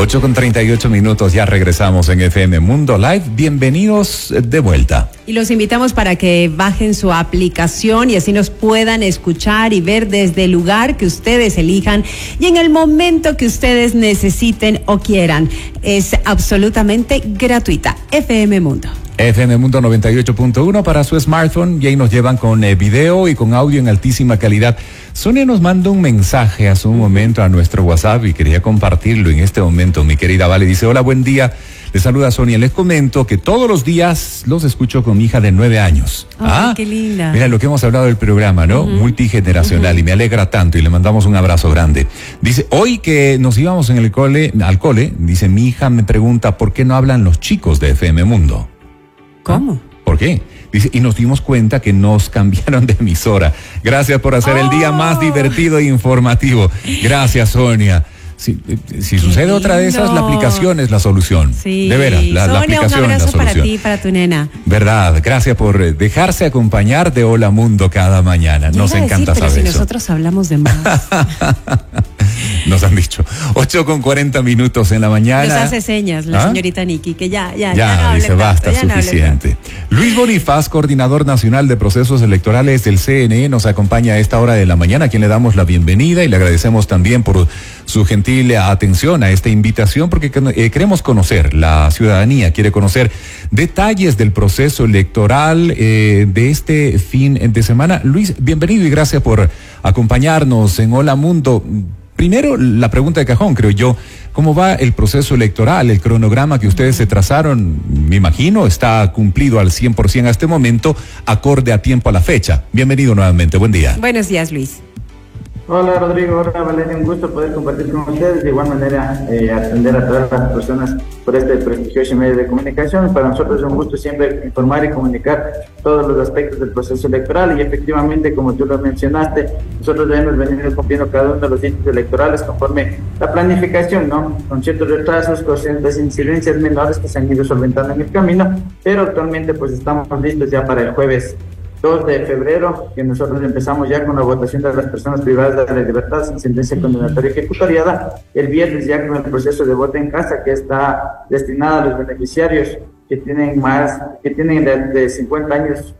8 con 38 minutos, ya regresamos en FM Mundo Live. Bienvenidos de vuelta. Y los invitamos para que bajen su aplicación y así nos puedan escuchar y ver desde el lugar que ustedes elijan y en el momento que ustedes necesiten o quieran. Es absolutamente gratuita. FM Mundo. FM Mundo 98.1 para su smartphone y ahí nos llevan con eh, video y con audio en altísima calidad. Sonia nos manda un mensaje hace un momento a nuestro WhatsApp y quería compartirlo en este momento. Mi querida Vale dice, hola, buen día. Les saluda Sonia. Les comento que todos los días los escucho con mi hija de nueve años. ah, qué linda. Mira lo que hemos hablado del programa, ¿no? Multigeneracional y me alegra tanto y le mandamos un abrazo grande. Dice, hoy que nos íbamos en el cole, al cole, dice, mi hija me pregunta por qué no hablan los chicos de FM Mundo. ¿Cómo? ¿Por qué? Dice, y nos dimos cuenta que nos cambiaron de emisora. Gracias por hacer el día más Oh. divertido e informativo. Gracias, Sonia. Si, eh, si sucede otra de esas, la aplicación es la solución. Sí. De veras, la, la Sonia, un aplicación es la abrazo para ti para tu nena. Verdad, gracias por eh, dejarse acompañar de Hola Mundo cada mañana. Yo Nos decir, encanta pero saber si eso. nosotros hablamos de más. Nos han dicho. 8 con 40 minutos en la mañana. Nos hace señas la ¿Ah? señorita Nikki, que ya, ya, Ya, no hable dice, tanto, basta, ya no suficiente. Luis Bonifaz, coordinador nacional de procesos electorales del CNE, nos acompaña a esta hora de la mañana, a quien le damos la bienvenida y le agradecemos también por su gentil atención a esta invitación, porque eh, queremos conocer, la ciudadanía quiere conocer detalles del proceso electoral eh, de este fin de semana. Luis, bienvenido y gracias por acompañarnos en Hola Mundo. Primero, la pregunta de cajón, creo yo. ¿Cómo va el proceso electoral? El cronograma que ustedes se trazaron, me imagino, está cumplido al 100% a este momento, acorde a tiempo a la fecha. Bienvenido nuevamente. Buen día. Buenos días, Luis. Hola Rodrigo, hola Valeria, un gusto poder compartir con ustedes, de igual manera eh, atender a todas las personas por este prestigioso medio de comunicación. Para nosotros es un gusto siempre informar y comunicar todos los aspectos del proceso electoral. Y efectivamente, como tú lo mencionaste, nosotros debemos venir cumpliendo cada uno de los hitos electorales conforme la planificación, ¿no? Con ciertos retrasos, con ciertas incidencias menores que se han ido solventando en el camino, pero actualmente pues estamos listos ya para el jueves 2 de febrero, que nosotros empezamos ya con la votación de las personas privadas de la libertad sin sentencia condenatoria ejecutoriada. El viernes ya con el proceso de voto en casa que está destinado a los beneficiarios que tienen más, que tienen de, de 50 años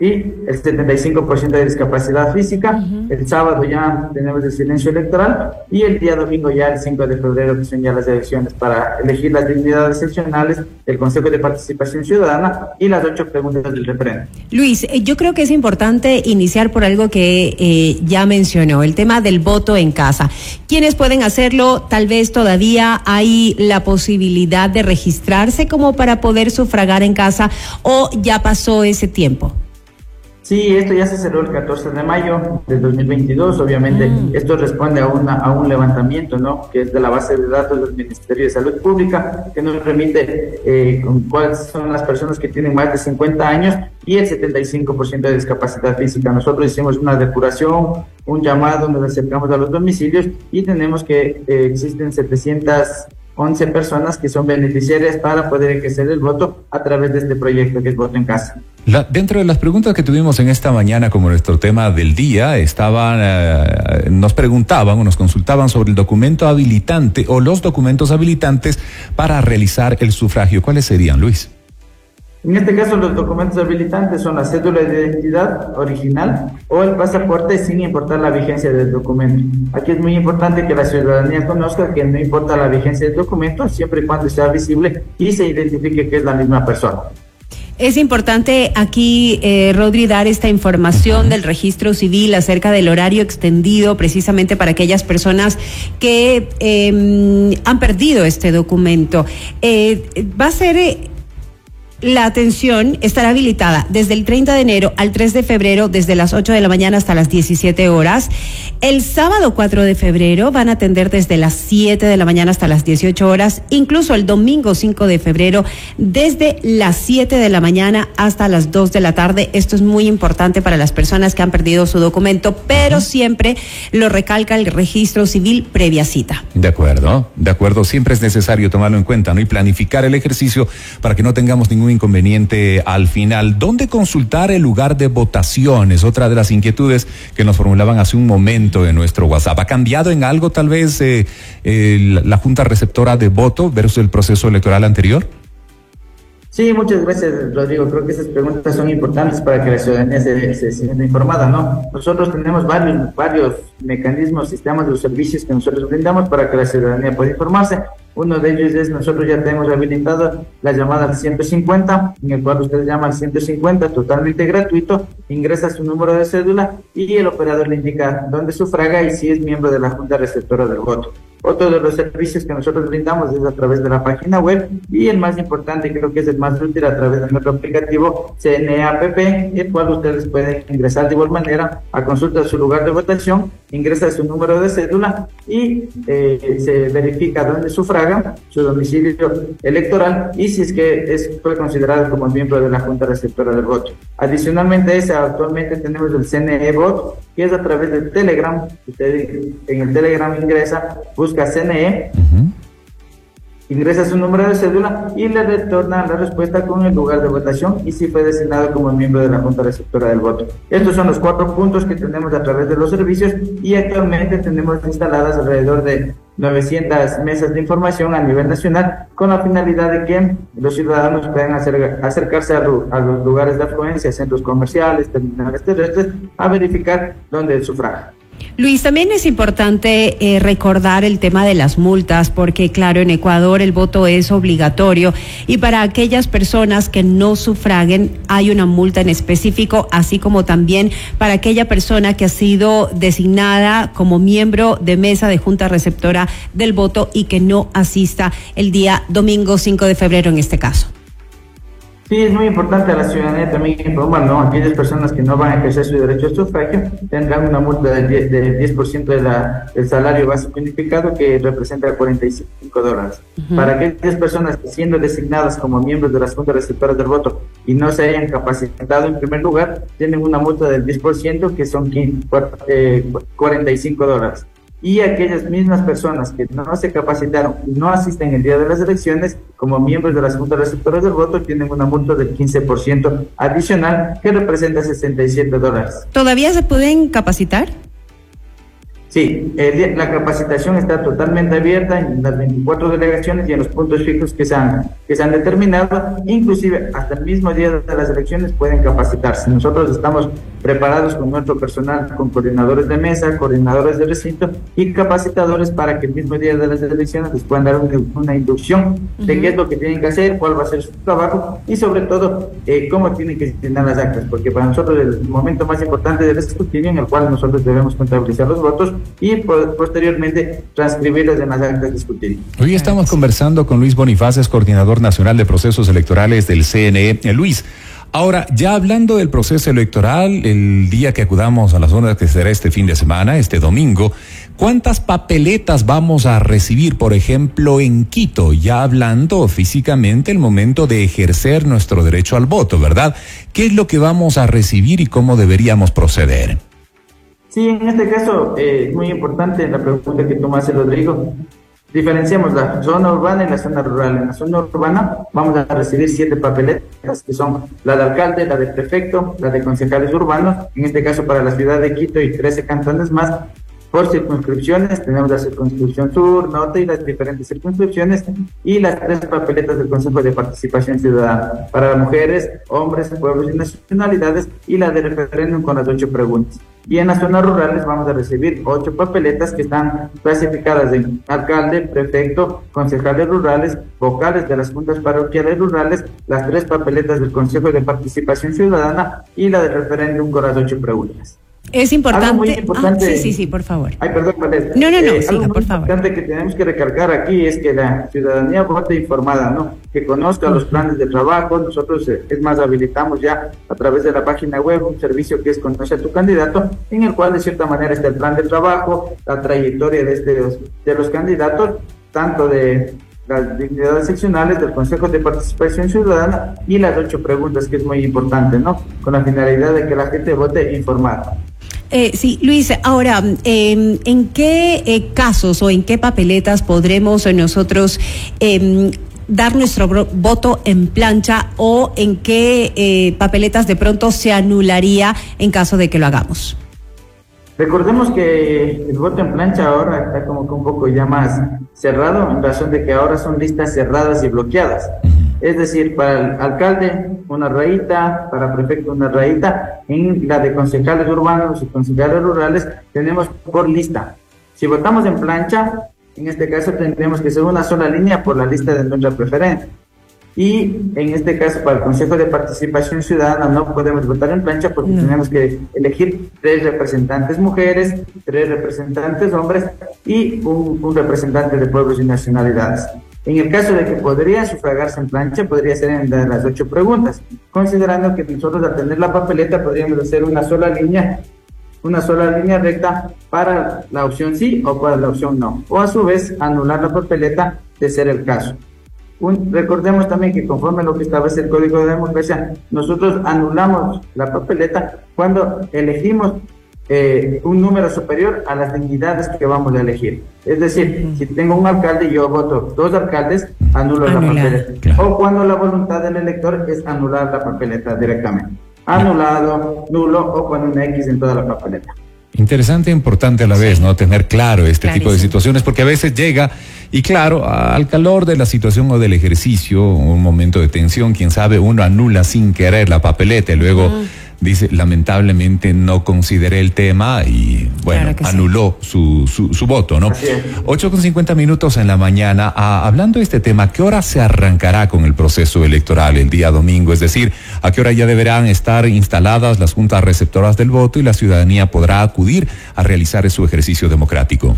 y el 75% de discapacidad física. El sábado ya tenemos el silencio electoral y el día domingo ya el 5 de febrero que son ya las elecciones para elegir las dignidades excepcionales del Consejo de Participación Ciudadana y las ocho preguntas del referéndum. Luis, eh, yo creo que es importante iniciar por algo que eh, ya mencionó, el tema del voto en casa. ¿Quiénes pueden hacerlo? Tal vez todavía hay la posibilidad de registrarse como para poder sufragar en casa o ya pasó ese tiempo. Sí, esto ya se cerró el 14 de mayo del 2022. Obviamente, Mm. esto responde a, una, a un levantamiento, ¿no? Que es de la base de datos del Ministerio de Salud Pública, que nos remite eh, con cuáles son las personas que tienen más de 50 años y el 75% de discapacidad física. Nosotros hicimos una depuración, un llamado, nos acercamos a los domicilios y tenemos que eh, existen 711 personas que son beneficiarias para poder ejercer el voto a través de este proyecto que es Voto en Casa. La- dentro de las preguntas que tuvimos en esta mañana como nuestro tema del día, estaban, eh, nos preguntaban o nos consultaban sobre el documento habilitante o los documentos habilitantes para realizar el sufragio. ¿Cuáles serían, Luis? En este caso, los documentos habilitantes son la cédula de identidad original o el pasaporte sin importar la vigencia del documento. Aquí es muy importante que la ciudadanía conozca que no importa la vigencia del documento siempre y cuando sea visible y se identifique que es la misma persona. Es importante aquí, eh, Rodri, dar esta información del registro civil acerca del horario extendido precisamente para aquellas personas que eh, han perdido este documento. Eh, va a ser... la atención estará habilitada desde el 30 de enero al 3 de febrero, desde las 8 de la mañana hasta las 17 horas. El sábado 4 de febrero van a atender desde las 7 de la mañana hasta las 18 horas. Incluso el domingo 5 de febrero, desde las 7 de la mañana hasta las 2 de la tarde. Esto es muy importante para las personas que han perdido su documento, pero siempre lo recalca el registro civil previa cita. De acuerdo, de acuerdo. Siempre es necesario tomarlo en cuenta, ¿no? Y planificar el ejercicio para que no tengamos ningún inconveniente al final. ¿Dónde consultar el lugar de votaciones? Otra de las inquietudes que nos formulaban hace un momento en nuestro WhatsApp. ¿Ha cambiado en algo tal vez eh, la Junta Receptora de Voto versus el proceso electoral anterior? Sí, muchas gracias, Rodrigo. Creo que esas preguntas son importantes para que la ciudadanía se, se sienta informada, ¿no? Nosotros tenemos varios, varios mecanismos, sistemas de los servicios que nosotros brindamos para que la ciudadanía pueda informarse. Uno de ellos es nosotros ya tenemos habilitado la llamada al 150, en el cual usted llama al 150 totalmente gratuito, ingresa su número de cédula y el operador le indica dónde sufraga y si es miembro de la Junta Receptora del Voto. Otro de los servicios que nosotros brindamos es a través de la página web y el más importante, creo que es el más útil, a través de nuestro aplicativo CNAPP, el cual ustedes pueden ingresar de igual manera a consultar su lugar de votación, ingresa su número de cédula y eh, se verifica dónde sufraga, su domicilio electoral y si es que es, fue considerado como miembro de la Junta Receptora del Voto. Adicionalmente a eso, actualmente tenemos el CNE Vote, que es a través del Telegram. Usted en el Telegram ingresa, busca CNE, ingresa su número de cédula y le retorna la respuesta con el lugar de votación y si fue designado como miembro de la Junta Receptora del Voto. Estos son los cuatro puntos que tenemos a través de los servicios y actualmente tenemos instaladas alrededor de 900 mesas de información a nivel nacional con la finalidad de que los ciudadanos puedan acercarse a, los lugares de afluencia, centros comerciales, terminales terrestres, a verificar dónde el sufragio. Luis, también es importante eh, recordar el tema de las multas, porque claro, en Ecuador el voto es obligatorio y para aquellas personas que no sufraguen hay una multa en específico, así como también para aquella persona que ha sido designada como miembro de mesa de junta receptora del voto y que no asista el día domingo 5 de febrero en este caso. Sí, es muy importante a la ciudadanía también informar, ¿no? Aquellas personas que no van a ejercer su derecho a sufragio tendrán una multa del 10%, de la, del salario básico unificado que representa 45 dólares. Para aquellas personas que siendo designadas como miembros de las juntas receptoras del voto y no se hayan capacitado en primer lugar, tienen una multa del 10% que son 45 dólares y aquellas mismas personas que no se capacitaron y no asisten el día de las elecciones como miembros de las juntas receptoras del voto tienen una multa del 15% adicional que representa 67 dólares. ¿Todavía se pueden capacitar? Sí, la capacitación está totalmente abierta en las 24 delegaciones y en los puntos fijos que se han, que se han determinado, inclusive hasta el mismo día de las elecciones pueden capacitarse. Nosotros estamos preparados con nuestro personal, con coordinadores de mesa, coordinadores de recinto y capacitadores para que el mismo día de las elecciones les puedan dar una, inducción de qué es lo que tienen que hacer, cuál va a ser su trabajo y sobre todo eh, cómo tienen que llenar las actas, porque para nosotros el momento más importante del escrutinio en el cual nosotros debemos contabilizar los votos y posteriormente transcribirlos en las actas discutidas. Hoy estamos conversando con Luis Bonifaces, coordinador nacional de procesos electorales del CNE. Eh, Luis, Ahora, ya hablando del proceso electoral, el día que acudamos a las zonas que será este fin de semana, este domingo, ¿cuántas papeletas vamos a recibir, por ejemplo, en Quito? Ya hablando físicamente el momento de ejercer nuestro derecho al voto, ¿verdad? ¿Qué es lo que vamos a recibir y cómo deberíamos proceder? Sí, en este caso eh, es muy importante la pregunta que tú me Rodrigo. Diferenciamos la zona urbana y la zona rural. En la zona urbana vamos a recibir siete papeletas, que son la de alcalde, la de prefecto, la de concejales urbanos, en este caso para la ciudad de Quito y 13 cantones más, por circunscripciones, tenemos la circunscripción sur, norte y las diferentes circunscripciones y las tres papeletas del Consejo de Participación Ciudadana para mujeres, hombres, pueblos y nacionalidades y la de referéndum con las ocho preguntas. Y en las zonas rurales vamos a recibir ocho papeletas que están clasificadas en alcalde, prefecto, concejales rurales, vocales de las juntas parroquiales rurales, las tres papeletas del Consejo de Participación Ciudadana y la de referéndum con las ocho preguntas. Es importante. Ah, sí, sí, sí, por favor. Ay, perdón, Valeria. No, no, no, eh, siga, por favor. Lo importante que tenemos que recargar aquí es que la ciudadanía vote informada, ¿no? Que conozca los planes de trabajo. Nosotros, eh, es más, habilitamos ya a través de la página web un servicio que es Conoce a tu candidato, en el cual de cierta manera está el plan de trabajo, la trayectoria de, este, de los candidatos, tanto de las dignidades seccionales del Consejo de Participación Ciudadana y las ocho preguntas, que es muy importante, ¿no? Con la finalidad de que la gente vote informada. Eh, sí, Luis, ahora, em, ¿en qué eh, casos o en qué papeletas podremos nosotros em, dar nuestro voto en plancha o en qué eh, papeletas de pronto se anularía en caso de que lo hagamos. Recordemos que el voto en plancha ahora está como que un poco ya más cerrado en razón de que ahora son listas cerradas y bloqueadas. Es decir, para el alcalde una rayita, para prefecto una rayita, en la de concejales urbanos y concejales rurales tenemos por lista. Si votamos en plancha, en este caso tendríamos que ser una sola línea por la lista de nuestra preferencia. Y en este caso, para el Consejo de Participación Ciudadana no podemos votar en plancha porque tenemos que elegir tres representantes mujeres, tres representantes hombres y un, representante de pueblos y nacionalidades. En el caso de que podría sufragarse en plancha, podría ser en las ocho preguntas, considerando que nosotros al tener la papeleta podríamos hacer una sola línea, una sola línea recta para la opción sí o para la opción no, o a su vez anular la papeleta de ser el caso. Recordemos también que conforme a lo que establece el Código de Democracia, nosotros anulamos la papeleta cuando elegimos eh, un número superior a las dignidades que vamos a elegir. Es decir, si tengo un alcalde y yo voto dos alcaldes, anulo la papeleta. O cuando la voluntad del elector es anular la papeleta directamente. Anulado, nulo o cuando una X en toda la papeleta. Interesante e importante a la vez, ¿no? Tener claro este tipo de situaciones, porque a veces llega, y claro, al calor de la situación o del ejercicio, un momento de tensión, quién sabe, uno anula sin querer la papeleta y luego dice, lamentablemente no consideré el tema y, bueno, anuló su, su, voto, ¿no? Ocho con cincuenta minutos en la mañana. Ah, hablando de este tema, ¿qué hora se arrancará con el proceso electoral el día domingo? Es decir, ¿a qué hora ya deberán estar instaladas las juntas receptoras del voto y la ciudadanía podrá acudir a realizar su ejercicio democrático?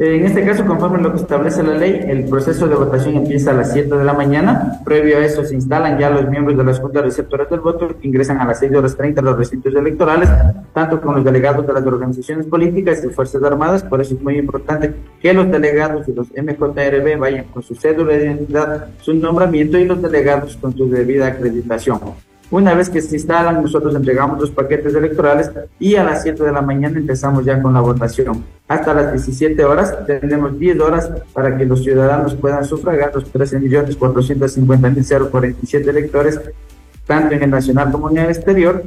En este caso, conforme a lo que establece la ley, el proceso de votación empieza a las 7 de la mañana. Previo a eso se instalan ya los miembros de las juntas receptoras del voto que ingresan a las 6 horas 30 a los recintos electorales, tanto con los delegados de las organizaciones políticas y Fuerzas Armadas. Por eso es muy importante que los delegados y los MJRB vayan con su cédula de identidad, su nombramiento y los delegados con su debida acreditación. Una vez que se instalan, nosotros entregamos los paquetes electorales y a las 7 de la mañana empezamos ya con la votación. Hasta las 17 horas tenemos 10 horas para que los ciudadanos puedan sufragar los 13.450.047 electores, tanto en el nacional como en el exterior,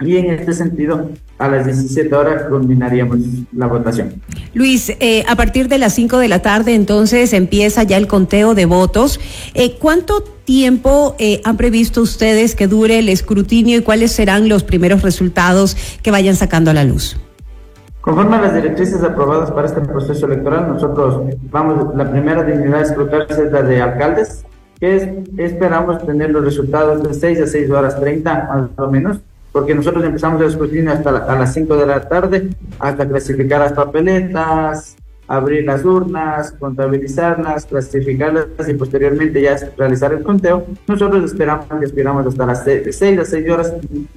y en este sentido, a las 17 horas culminaríamos la votación. Luis, eh, a partir de las 5 de la tarde entonces empieza ya el conteo de votos. Eh, ¿Cuánto tiempo eh, han previsto ustedes que dure el escrutinio y cuáles serán los primeros resultados que vayan sacando a la luz? Conforme a las directrices aprobadas para este proceso electoral, nosotros vamos, la primera dignidad a escrutarse es la de alcaldes, que esperamos tener los resultados de 6 a 6 horas 30 más o menos porque nosotros empezamos el escrutinio hasta a las 5 de la tarde, hasta clasificar las papeletas, abrir las urnas, contabilizarlas, clasificarlas y posteriormente ya realizar el conteo. Nosotros esperamos que esperamos hasta las 6, a 6 horas,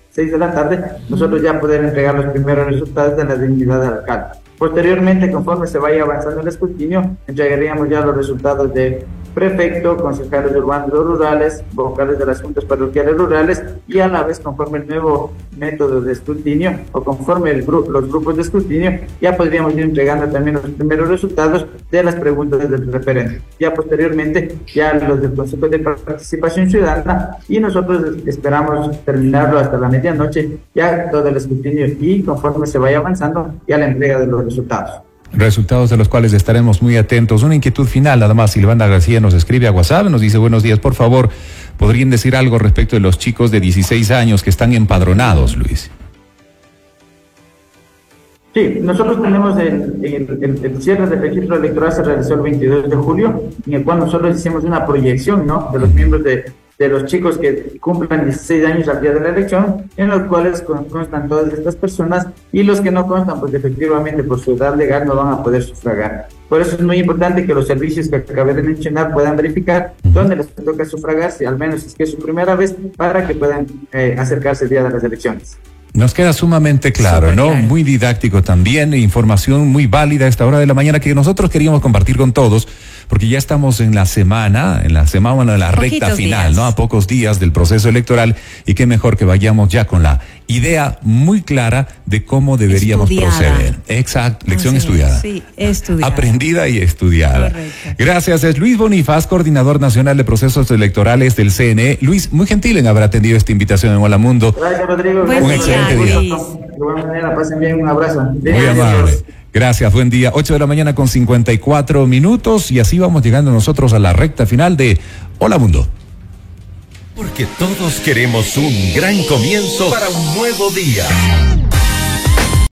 6 de la tarde, nosotros ya poder entregar los primeros resultados de la dignidad del alcalde. Posteriormente, conforme se vaya avanzando el escrutinio, entregaríamos ya los resultados de prefecto, concejales urbanos rurales, vocales de las juntas parroquiales rurales y a la vez conforme el nuevo método de escrutinio o conforme los grupos de escrutinio, ya podríamos ir entregando también los primeros resultados de las preguntas del referente. Ya posteriormente, ya los del Consejo de Participación Ciudadana y nosotros esperamos terminarlo hasta la medianoche, ya todo el escrutinio y conforme se vaya avanzando, ya la entrega de los resultados resultados de los cuales estaremos muy atentos. Una inquietud final, además, Silvana García nos escribe a WhatsApp, nos dice buenos días, por favor, ¿podrían decir algo respecto de los chicos de 16 años que están empadronados, Luis? Sí, nosotros tenemos el, el, cierre del registro electoral se realizó el 22 de julio, en el cual nosotros hicimos una proyección, ¿no? De los miembros de, de los chicos que cumplan 16 años al día de la elección, en los cuales constan todas estas personas y los que no constan, pues efectivamente por su edad legal no van a poder sufragar. Por eso es muy importante que los servicios que acabé de mencionar puedan verificar dónde les toca sufragarse, al menos es que es su primera vez, para que puedan eh, acercarse el día de las elecciones. Nos queda sumamente claro, ¿no? Muy didáctico también, información muy válida a esta hora de la mañana que nosotros queríamos compartir con todos porque ya estamos en la semana, en la semana de la recta final, ¿no? A pocos días del proceso electoral y qué mejor que vayamos ya con la idea muy clara de cómo deberíamos proceder. Exacto, lección estudiada. Sí, estudiada. Aprendida y estudiada. Correcto. Gracias, es Luis Bonifaz, coordinador nacional de procesos electorales del CNE. Luis, muy gentil en haber atendido esta invitación en Hola Mundo. Gracias, Rodrigo. un excelente día. De buena manera, pasen bien, un abrazo. Muy amable. Gracias, buen día. 8 de la mañana con 54 minutos y así vamos llegando nosotros a la recta final de Hola Mundo. Porque todos queremos un gran comienzo para un nuevo día.